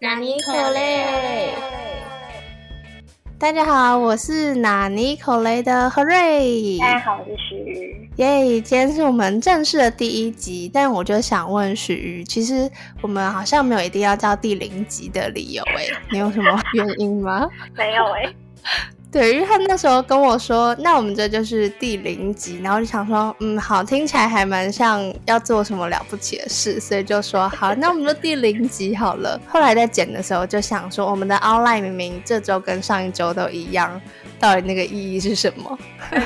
纳尼可雷，大家好，我是纳尼可雷的何瑞。大家好，我是许瑜。耶，今天是我们正式的第一集，但我就想问许瑜，其实我们好像没有一定要叫第零集的理由，哎，你有什么原因吗？没有哎。对，因为他那时候跟我说，那我们这就是第零集，然后就想说，嗯，好，听起来还蛮像要做什么了不起的事，所以就说好，那我们就第零集好了。后来在剪的时候就想说，我们的 online 明明这周跟上一周都一样。到底那个意义是什么？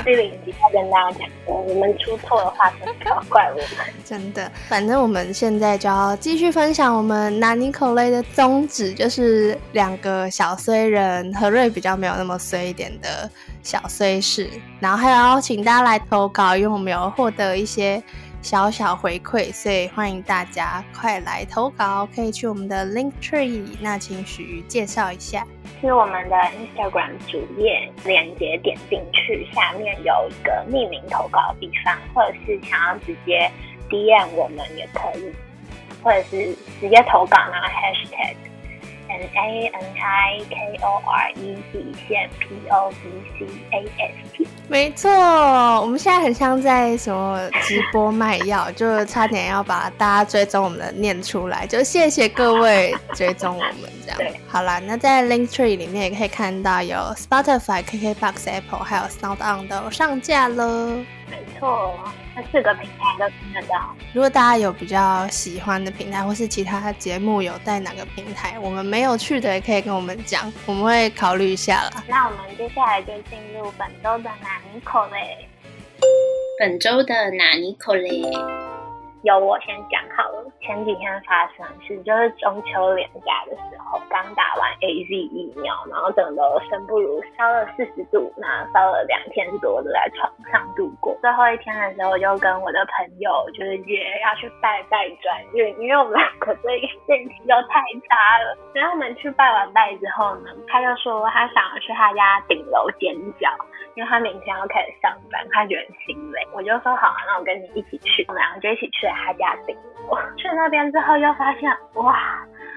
第零集要跟大家讲说，我们出错的话，不要怪我们。真的，反正我们现在就要继续分享我们南尼口类的宗旨，就是两个小衰人何瑞比较没有那么衰一点的小衰事，然后还要请大家来投稿，因为我们有获得一些。小小回馈，所以欢迎大家快来投稿，可以去我们的 Link Tree。那请许介绍一下，是我们的 Instagram 主页链接，点进去下面有一个匿名投稿的地方，或者是想要直接 DM 我们也可以，或者是直接投稿然后 Hashtag N A N I K O R E 底线 P O D C A S T。没错，我们现在很像在什么直播卖药，就差点要把大家追踪我们的念出来，就谢谢各位追踪我们这样。好啦，那在 Link Tree 里面也可以看到有 Spotify、KKBox、Apple 还有 Sound On 都上架了。没错。那四个平台都听得到。如果大家有比较喜欢的平台，或是其他节目有在哪个平台，我们没有去的，也可以跟我们讲，我们会考虑一下啦。那我们接下来就进入本周的哪尼口嘞？本周的哪尼口嘞？由我先讲好了。前几天发生的事就是中秋连假的时候，刚打完 A Z 疫苗，然后整个生不如，烧了四十度，那烧了两天多都在床上度过。最后一天的时候，就跟我的朋友就是约要去拜拜转运，因为我们两个这个运气都太差了。然后我们去拜完拜之后呢，他就说他想要去他家顶楼尖叫。因为他明天要开始上班，他觉得很心累，我就说好啊，那我跟你一起去，我们两个就一起去他家顶楼。去那边之后，又发现哇。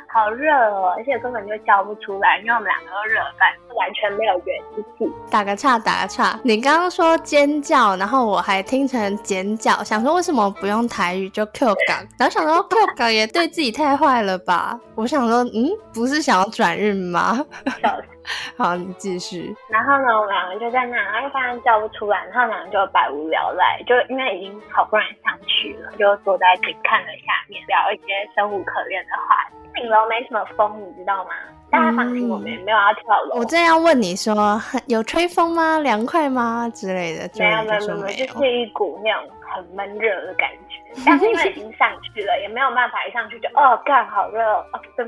好热哦，而且根本就叫不出来，因为我们两个都热翻，完全没有元气。打个岔，打个岔，你刚刚说尖叫，然后我还听成尖叫，想说为什么不用台语就 Q 港，然后想说 Q 港也对自己太坏了吧？我想说，嗯，不是想要转运吗？好，你继续。然后呢，我们两个就在那，然后又发现叫不出来，然后两个就百无聊赖，就因为已经好不容易上去了，就坐在顶看了下面，聊一些生无可恋的话题。顶楼没什么风，你知道吗？大家放心，我们没有要跳楼。我正要问你说，有吹风吗？凉快吗？之类的。没有没有没有，就是一股那种很闷热的感觉。但是因为已经上去了，也没有办法一上去就哦，干好热哦。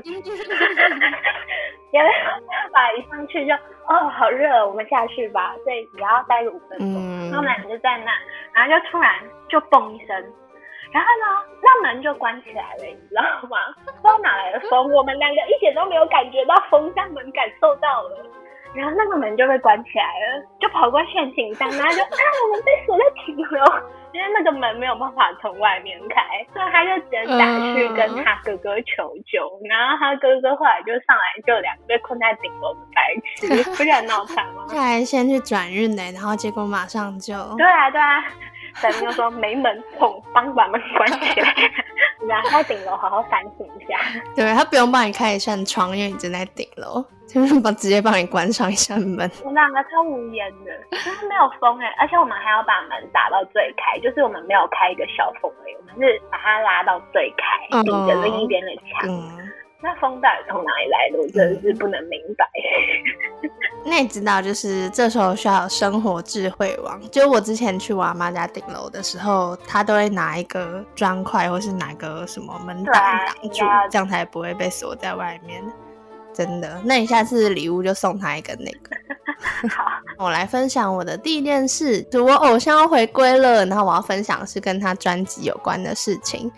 也没有办法一上去就哦，好热，我们下去吧。所以只要待个五分钟，然后两个就在那，然后就突然就嘣一声。然后呢，那门就关起来了，你知道吗？不知道哪来的风，我们两个一点都没有感觉到风，但门感受到了。然后那个门就被关起来了，就跑过去很紧张，然后就啊，我们被锁在顶楼，因为那个门没有办法从外面开，所以他就只能打去跟他哥哥求救。然后他哥哥后来就上来就两个被困在顶楼的白痴，不是很脑残吗？他还先去转运呢，然后结果马上就对啊对啊。神明就说没门，砰，帮把门关起来，然后顶楼好好反省一下。对他不用帮你开一扇窗，因为你正在顶楼，就是帮直接帮你关上一扇门。我们两个超无言的，就是没有风哎，而且我们还要把门打到最开，就是我们没有开一个小缝而已，我们是把它拉到最开，顶着另一边的墙。那风到底从哪里来的？我真的是不能明白。那你知道，就是这时候需要生活智慧王。就我之前去我阿妈家顶楼的时候，他都会拿一个砖块，或是拿个什么门挡挡住，这样才不会被锁在外面。真的，那你下次礼物就送他一个那个。好，我来分享我的第一件事，就我偶像要回归了，然后我要分享是跟他专辑有关的事情。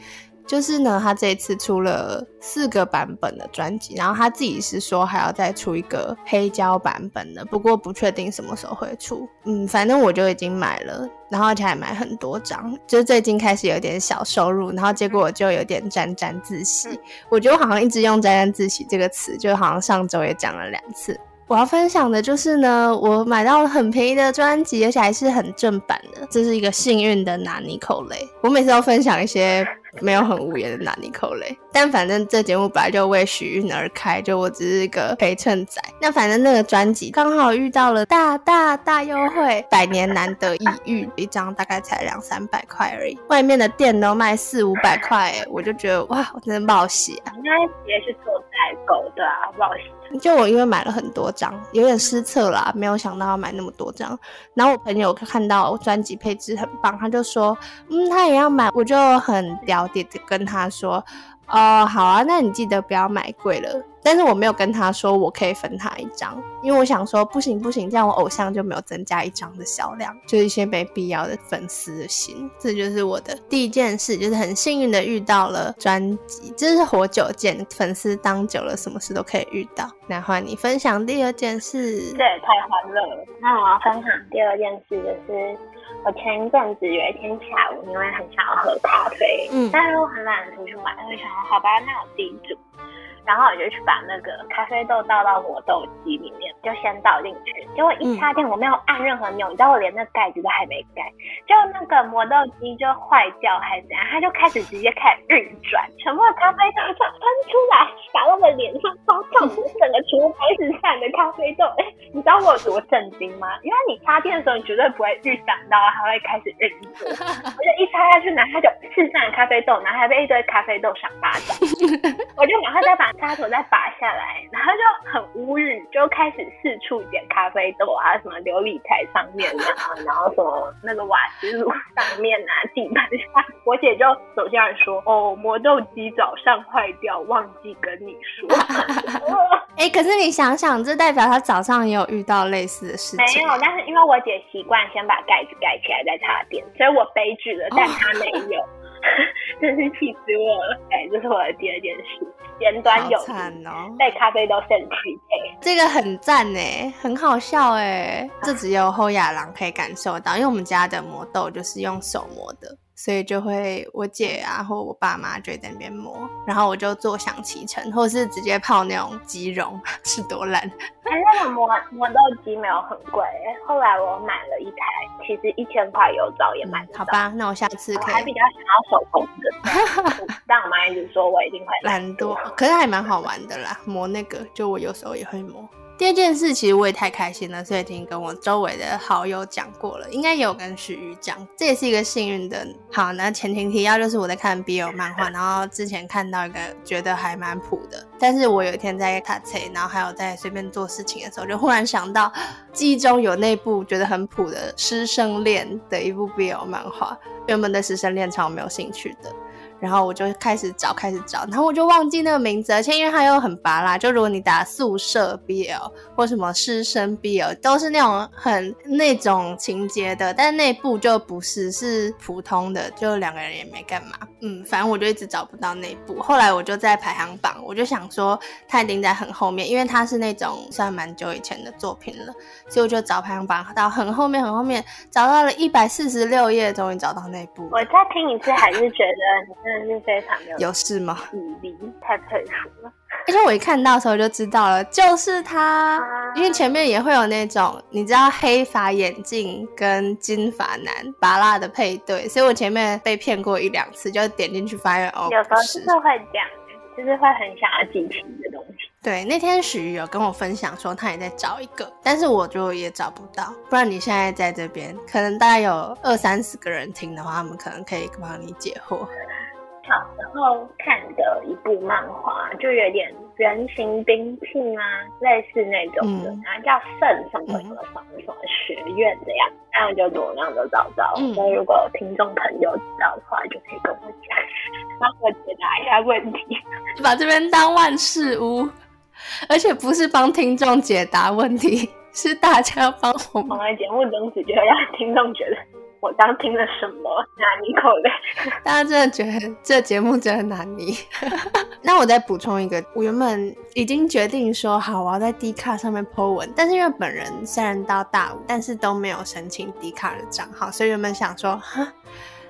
就是呢，他这次出了四个版本的专辑，然后他自己是说还要再出一个黑胶版本的，不过不确定什么时候会出。嗯，反正我就已经买了，然后而且还买很多张，就是最近开始有点小收入，然后结果我就有点沾沾自喜。我觉得我好像一直用沾沾自喜这个词，就好像上周也讲了两次。我要分享的就是呢，我买到了很便宜的专辑，而且还是很正版的，这是一个幸运的拿尼口雷。我每次都分享一些没有很无言的拿尼口雷，但反正这节目本来就为许运而开，就我只是一个陪衬仔。那反正那个专辑刚好遇到了大大大优惠，百年难得一遇，一张大概才两三百块而已，外面的店都卖四五百块，我就觉得哇，我真的冒险！应该也是做代购的啊，不好意思。就我因为买了很多张，有点失策啦，没有想到要买那么多张。然后我朋友看到专辑配置很棒，他就说，嗯，他也要买。我就很了解的跟他说，哦，好啊，那你记得不要买贵了。但是我没有跟他说我可以分他一张，因为我想说不行不行，这样我偶像就没有增加一张的销量，就是一些没必要的粉丝的心。这就是我的第一件事，就是很幸运的遇到了专辑，这是活久见，粉丝当久了，什么事都可以遇到。那换你分享第二件事，这也太欢乐了。那我要分享第二件事，就是我前一阵子有一天下午，因为很想要喝咖啡，嗯，但是我很懒得出去买，就想好吧，那我自己煮。然后我就去把那个咖啡豆倒到磨豆机里面，就先倒进去。结果一插电，我没有按任何钮，你知道我连那盖子都还没盖，就那个磨豆机就坏掉还是怎样，它就开始直接开始运转，全部的咖啡豆就喷出来，打到我脸上，超烫，整个厨房一直散的咖啡豆。哎，你知道我有多震惊吗？因为你插电的时候，你绝对不会预想到它会开始运作，我就一插下去，然后它就四散的咖啡豆，然后还被一堆咖啡豆赏巴掌，我就马上再把。插头再拔下来，然后就很无语，就开始四处捡咖啡豆啊，什么琉璃台上面啊，然后什么那个瓦斯炉上面啊，地板上。我姐就走进来说：“哦，磨豆机早上坏掉，忘记跟你说。”哎，可是你想想，这代表他早上也有遇到类似的事情。没有，但是因为我姐习惯先把盖子盖起来再插电，所以我悲剧了，但她没有。真是气死我了！哎，这是我的第二件事，尖端有惨哦，被咖啡都肾去配，这个很赞哎，很好笑哎，这只有后亚郎可以感受到，因为我们家的磨豆就是用手磨的。所以就会我姐啊，或我爸妈就在那边磨，然后我就坐享其成，或是直接泡那种鸡茸，是多烂。哎，那个磨磨豆机没有很贵，后来我买了一台，其实一千块有找也买得到。好吧，那我下次可以。还比较想要手工的，但我妈一直说我一定会懒惰，可是还蛮好玩的啦，磨那个，就我有时候也会磨。第二件事，其实我也太开心了，所以已经跟我周围的好友讲过了，应该也有跟徐瑜讲，这也是一个幸运的。好，那前情提要就是我在看 BL 漫画，然后之前看到一个觉得还蛮普的，但是我有一天在卡车，然后还有在随便做事情的时候，就忽然想到记忆中有那部觉得很普的师生恋的一部 BL 漫画，原本对师生恋超没有兴趣的。然后我就开始找，开始找，然后我就忘记那个名字，而且因为它又很拔辣，就如果你打宿舍 BL 或什么师生 BL，都是那种很那种情节的，但那部就不是，是普通的，就两个人也没干嘛，嗯，反正我就一直找不到那部。后来我就在排行榜，我就想说它一定在很后面，因为它是那种算蛮久以前的作品了，所以我就找排行榜到很后面，很后面找到了一百四十六页，终于找到那部。我再听一次，还是觉得。真的是非常有有事吗？体力太佩服了！而且我一看到的时候就知道了，就是他，因为前面也会有那种你知道黑发眼镜跟金发男拔蜡的配对，所以我前面被骗过一两次，就点进去发现哦，有时候是会这样，就是会很想要进行的东西。对，那天许瑜有跟我分享说他也在找一个，但是我就也找不到。不然你现在在这边，可能大概有二三十个人听的话，他们可能可以帮你解惑。小时候看的一部漫画，就有点人形兵器啊，类似那种的，然后叫圣什么什么什么什么学院这样，那我就怎样都找到。所以如果有听众朋友知道的话，就可以跟我讲，帮我解答一下问题。把这边当万事屋，而且不是帮听众解答问题，是大家帮我们。我们节目宗旨就是让听众觉得我刚听了什么？难你口的？大家真的觉得这节目真的难你？那我再补充一个，我原本已经决定说好，我要在 D 卡上面 po 文，但是因为本人虽然到大五，但是都没有申请 D 卡的账号，所以原本想说，哈。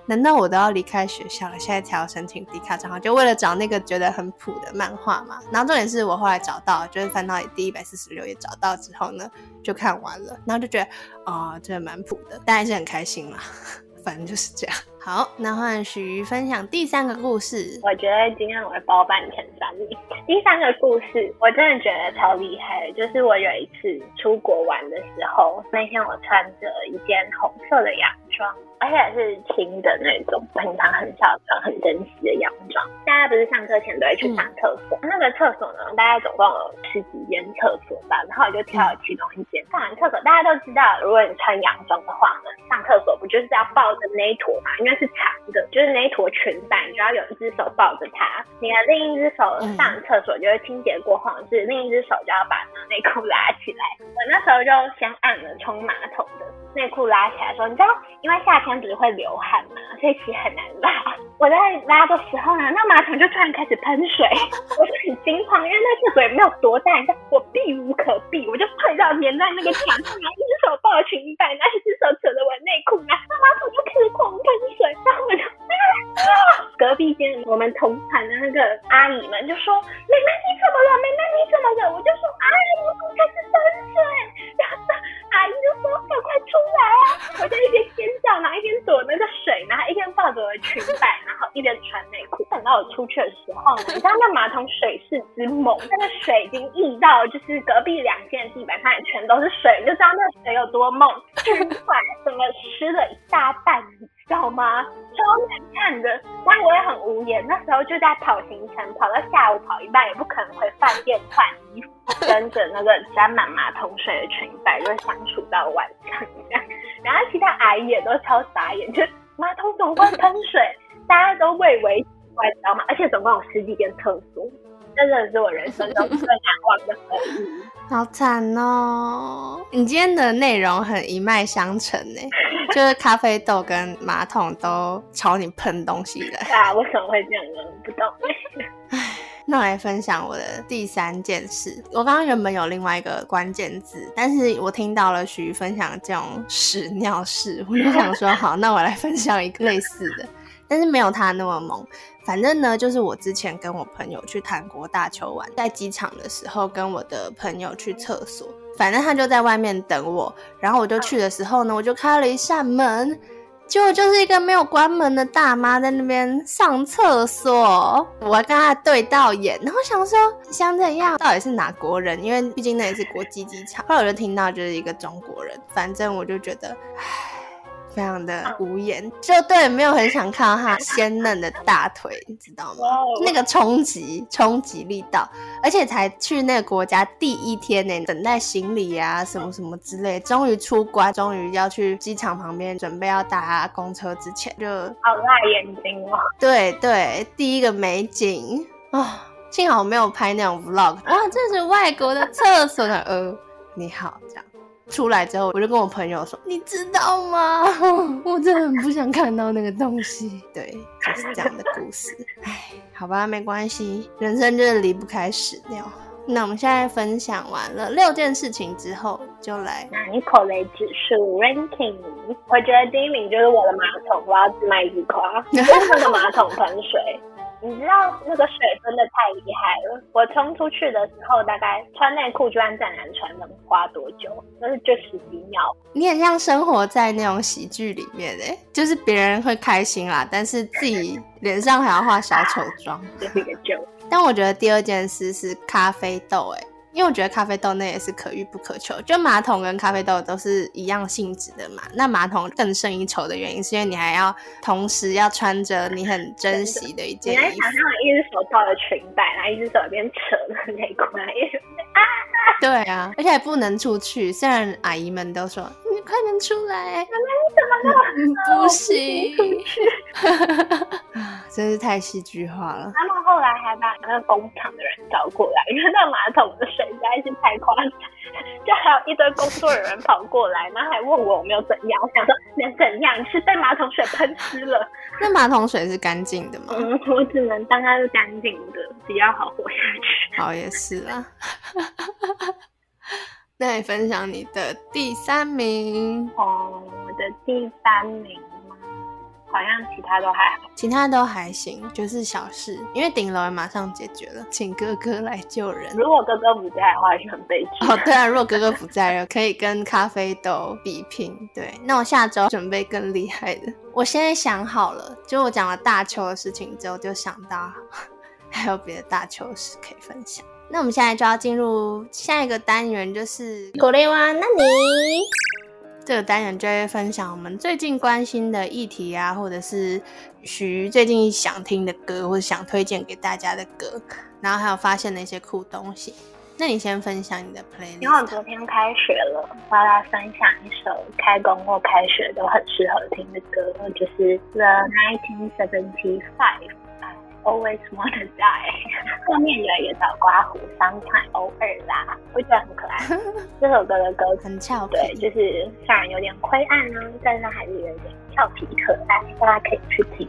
难道我都要离开学校了？现在才要申请迪卡账号，就为了找那个觉得很普的漫画嘛？然后重点是我后来找到，就是翻到第一百四十六页找到之后呢，就看完了，然后就觉得啊，真的蛮普的，但还是很开心嘛。反正就是这样。好，那换许瑜分享第三个故事。我觉得今天我会包办前三名。第三个故事我真的觉得超厉害，就是我有一次出国玩的时候，那天我穿着一件红色的洋装。而且是轻的那种，平常很少穿、很珍惜的洋装。大家不是上课前都会去上厕所？那个厕所呢，大概总共有十几间厕所吧。然后我就挑了其中一间。上完厕所，大家都知道，如果你穿洋装的话呢，上厕所不就是要抱着那一坨嘛？因为是长的，就是那一坨裙摆，你就要有一只手抱着它，你的另一只手上厕所就是清洁过后，是另一只手就要把内裤拉起来。我那时候就先按了冲马桶的内裤拉起来，的时候你知道，因为夏天。不是会流汗嘛，所以其实很难拉。我在拉的时候呢，那马桶就突然开始喷水，我就很惊慌，因为那厕所也没有多大，你知道我避无可避，我就快到粘在那个墙上，一只手抱着裙摆，那一只手扯着我内裤，然后马桶就开始狂喷水，然后我就啊！隔壁间我们同产的那个阿姨们就说：“妹妹你怎么了？妹妹你怎么了？”我就说：“哎，马桶开始喷水。”然后阿姨就说：“赶快出来啊！”我就一边尖叫，然后一边躲那个水，然后一边抱着我的裙摆，然后一边穿内裤。等到我出去的时候呢，你知道那马桶水势之猛，那个水已经溢到就是隔壁两间地板上也全都是水，你就知道那水有多猛，巨快，整个湿了一大半，你知道吗？超难看的。但我也很无言，那时候就在跑行程，跑到下午跑一半，也不可能回饭店换衣服，跟着那个沾满马桶水的裙摆就相处到晚上。然后其他阿姨也都超傻眼，就马桶总会喷水，大家都畏为奇怪，你知道吗？而且总共有十几间厕所，真的是我人生中最难忘的回忆。好惨哦！你今天的内容很一脉相承呢，就是咖啡豆跟马桶都朝你喷东西的。啊，为什么会这样呢？不懂。那我来分享我的第三件事。我刚刚原本有另外一个关键字，但是我听到了徐分享这种屎尿事，我就想说好，那我来分享一个类似的，但是没有他那么猛。反正呢，就是我之前跟我朋友去韩国大邱玩，在机场的时候跟我的朋友去厕所，反正他就在外面等我，然后我就去的时候呢，我就开了一扇门。结果就是一个没有关门的大妈在那边上厕所，我跟她对到眼，然后想说想怎样，到底是哪国人？因为毕竟那也是国际机场。后来我就听到就是一个中国人，反正我就觉得，唉。非常的无言，就对，没有很想看到他鲜嫩的大腿，你知道吗？那个冲击，冲击力道，而且才去那个国家第一天呢，等待行李啊，什么什么之类，终于出关，终于要去机场旁边准备要搭公车之前，就好辣眼睛哦。对对，第一个美景啊，幸好我没有拍那种 vlog 啊，这是外国的厕所的，呃，你好，这样。出来之后，我就跟我朋友说：“你知道吗？我真的很不想看到那个东西。”对，就是这样的故事。唉，好吧，没关系，人生就是离不开屎尿。那我们现在分享完了六件事情之后，就来拿一口雷指数 ranking。我觉得第一名就是我的马桶，我要自卖自夸，那个马桶喷水。你知道那个水真的太厉害了！我冲出去的时候，大概穿内裤就算再难穿，能花多久？那是就十几秒。你很像生活在那种喜剧里面诶，就是别人会开心啦，但是自己脸上还要画小丑妆，这是一个 joke。但我觉得第二件事是咖啡豆诶。因为我觉得咖啡豆那也是可遇不可求，就马桶跟咖啡豆都是一样性质的嘛。那马桶更胜一筹的原因，是因为你还要同时要穿着你很珍惜的一件衣服。你想象一只手抱着裙摆，然后一只手一边扯着内裤，啊！对啊，而且还不能出去。虽然阿姨们都说你你快点出来！你怎么了？不行，啊，真是太戏剧化了。他们后来还把那个工厂的人找过来，因为那马桶的水实在是太夸张，就还有一堆工作人员跑过来，然后还问我有没有怎样。我想说能怎样？是被马桶水喷湿了。那马桶水是干净的吗？嗯，我只能当它是干净的，比较好活下去。好，也是啊。那你分享你的第三名哦，我的第三名像其他都还好，其他都还行，就是小事，因为顶楼也马上解决了，请哥哥来救人。如果哥哥不在的话，是很悲剧。哦，对啊，如果哥哥不在了，可以跟咖啡豆比拼。对，那我下周准备更厉害的。我现在想好了，就我讲了大邱的事情之后，就想到还 有别的大邱事可以分享。那我们现在就要进入下一个单元，就是狗类哇，那你这个单元就会分享我们最近关心的议题啊，或者是徐最近想听的歌，或者想推荐给大家的歌，然后还有发现的一些酷东西。那你先分享你的 playlist。因为我昨天开学了，我要来分享一首开工或开学都很适合听的歌，就是 The 1975。Always want to die，后面有一个小刮胡，伤感偶尔啦，我觉得很可爱。这首歌的歌很俏皮，对，就是虽然有点灰暗呢，但是还是有点俏皮可爱，大家可以去听。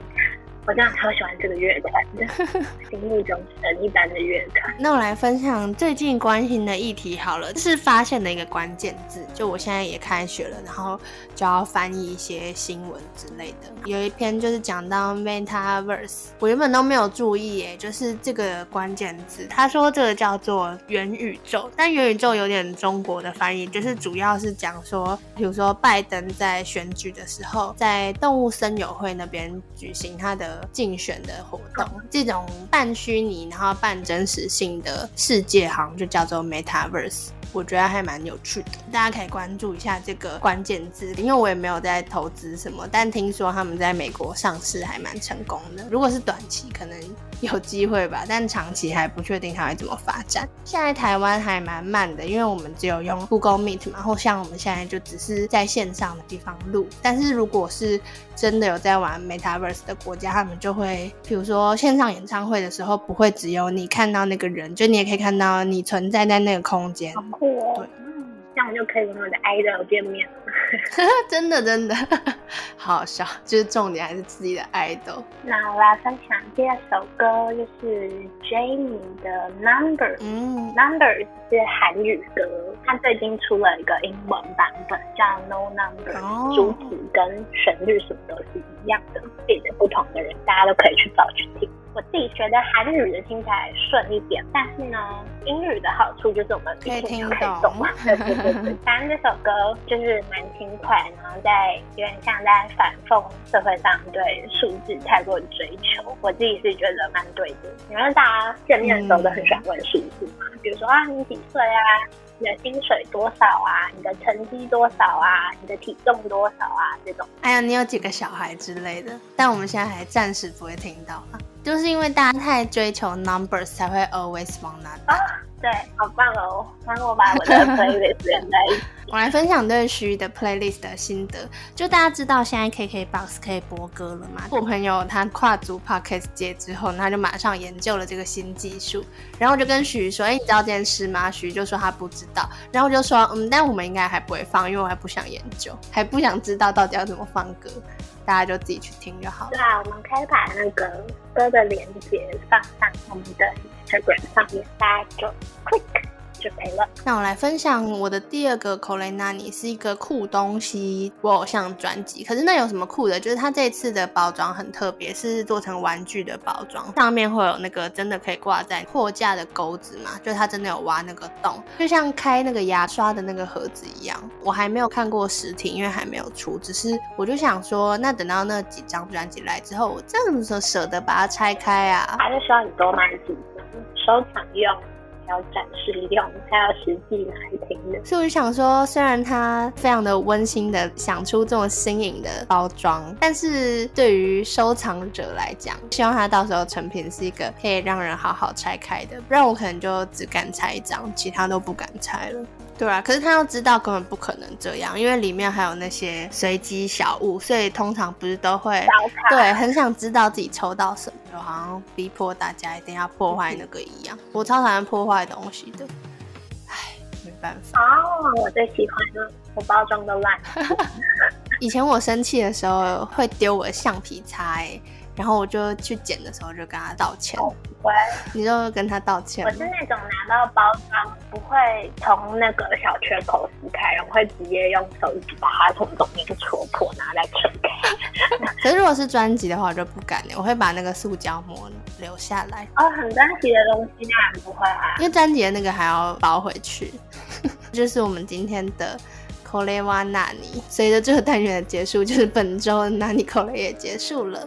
我真的超喜欢这个乐团的，心目中神一般的乐团。那我来分享最近关心的议题好了，这是发现的一个关键字。就我现在也开学了，然后就要翻译一些新闻之类的。有一篇就是讲到 Metaverse，我原本都没有注意耶，就是这个关键字。他说这个叫做元宇宙，但元宇宙有点中国的翻译，就是主要是讲说，比如说拜登在选举的时候，在动物森友会那边举行他的。竞选的活动，这种半虚拟然后半真实性的世界，好像就叫做 Metaverse。我觉得还蛮有趣的，大家可以关注一下这个关键字，因为我也没有在投资什么，但听说他们在美国上市还蛮成功的。如果是短期，可能有机会吧，但长期还不确定它会怎么发展。现在台湾还蛮慢的，因为我们只有用 Google Meet 嘛，或像我们现在就只是在线上的地方录。但是如果是真的有在玩 Metaverse 的国家，他们就会，比如说线上演唱会的时候，不会只有你看到那个人，就你也可以看到你存在在那个空间。对，这样就可以跟我的 idol 见面了。真 的真的，好 好笑，就是重点还是自己的 idol。那我来分享第二首歌，就是 Jamie 的 Numbers。嗯，Numbers 是韩语歌，他最近出了一个英文版本，叫 No Number。主题跟旋律什么都是一样的，自己的不同的人，大家都可以去找去听。我自己觉得韩语的听起来顺一点，但是呢，英语的好处就是我们可以听懂嘛。对对对对，反正这首歌就是 蛮轻快，然后在有点像在反讽社会上对数字太过追求。我自己是觉得蛮对的，因为大家见面的时候都很喜欢问数字嘛，比如说啊你几岁啊，你的薪水多少啊，你的成绩多少啊，你的体重多少啊这种。哎呀，你有几个小孩之类的，但我们现在还暂时不会听到啊。就是因为大家太追求 numbers，才会 always 对，好棒哦！帮我把我的 playlist 连在一起。我来分享对徐的 playlist 的心得。就大家知道现在 KKBOX 可以播歌了嘛？我朋友他跨足 podcast 界之后，他就马上研究了这个新技术。然后我就跟徐说：“哎，你知道这件事吗？”徐就说他不知道。然后我就说：“嗯，但我们应该还不会放，因为我还不想研究，还不想知道到底要怎么放歌。”大家就自己去听就好了。对啊，我们可以把那个歌的链接放上我们的上面，大家就 click。就可以了。那我来分享我的第二个 c o l e n a 是一个酷东西，我偶像专辑。可是那有什么酷的？就是它这次的包装很特别，是做成玩具的包装，上面会有那个真的可以挂在货架的钩子嘛？就它真的有挖那个洞，就像开那个牙刷的那个盒子一样。我还没有看过实体，因为还没有出。只是我就想说，那等到那几张专辑来之后，我这样子舍得把它拆开啊？还是需要你多买几收藏用？要展示用，才要实际来听的。所以我就想说，虽然它非常的温馨的想出这种新颖的包装，但是对于收藏者来讲，希望它到时候成品是一个可以让人好好拆开的，不然我可能就只敢拆一张，其他都不敢拆了。对啊，可是他要知道根本不可能这样，因为里面还有那些随机小物，所以通常不是都会。对很想知道自己抽到什么，就好像逼迫大家一定要破坏那个一样。我超讨厌破坏东西的，唉，没办法。哦，我最喜欢的，我包装都烂。以前我生气的时候会丢我的橡皮擦、欸，然后我就去捡的时候就跟他道歉。不会，你就跟他道歉我是那种拿到包装不会从那个小缺口撕开，然后会直接用手指把它从中间戳破，然后再撑开。可是如果是专辑的话，我就不敢了我会把那个塑胶膜留下来，哦，很专辑的东西当然不会啊。因为专辑的那个还要包回去。就是我们今天的 e w a 纳尼，随着这个单元的结束，就是本周的纳尼 l e 也结束了。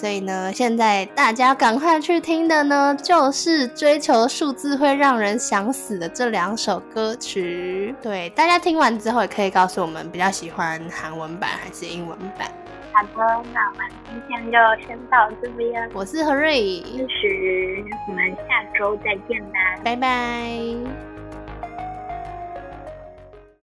所以呢，现在大家赶快去听的呢，就是追求数字会让人想死的这两首歌曲。对，大家听完之后也可以告诉我们比较喜欢韩文版还是英文版。好的，那我们今天就先到这边。我是何瑞，支持，我们下周再见吧。拜拜。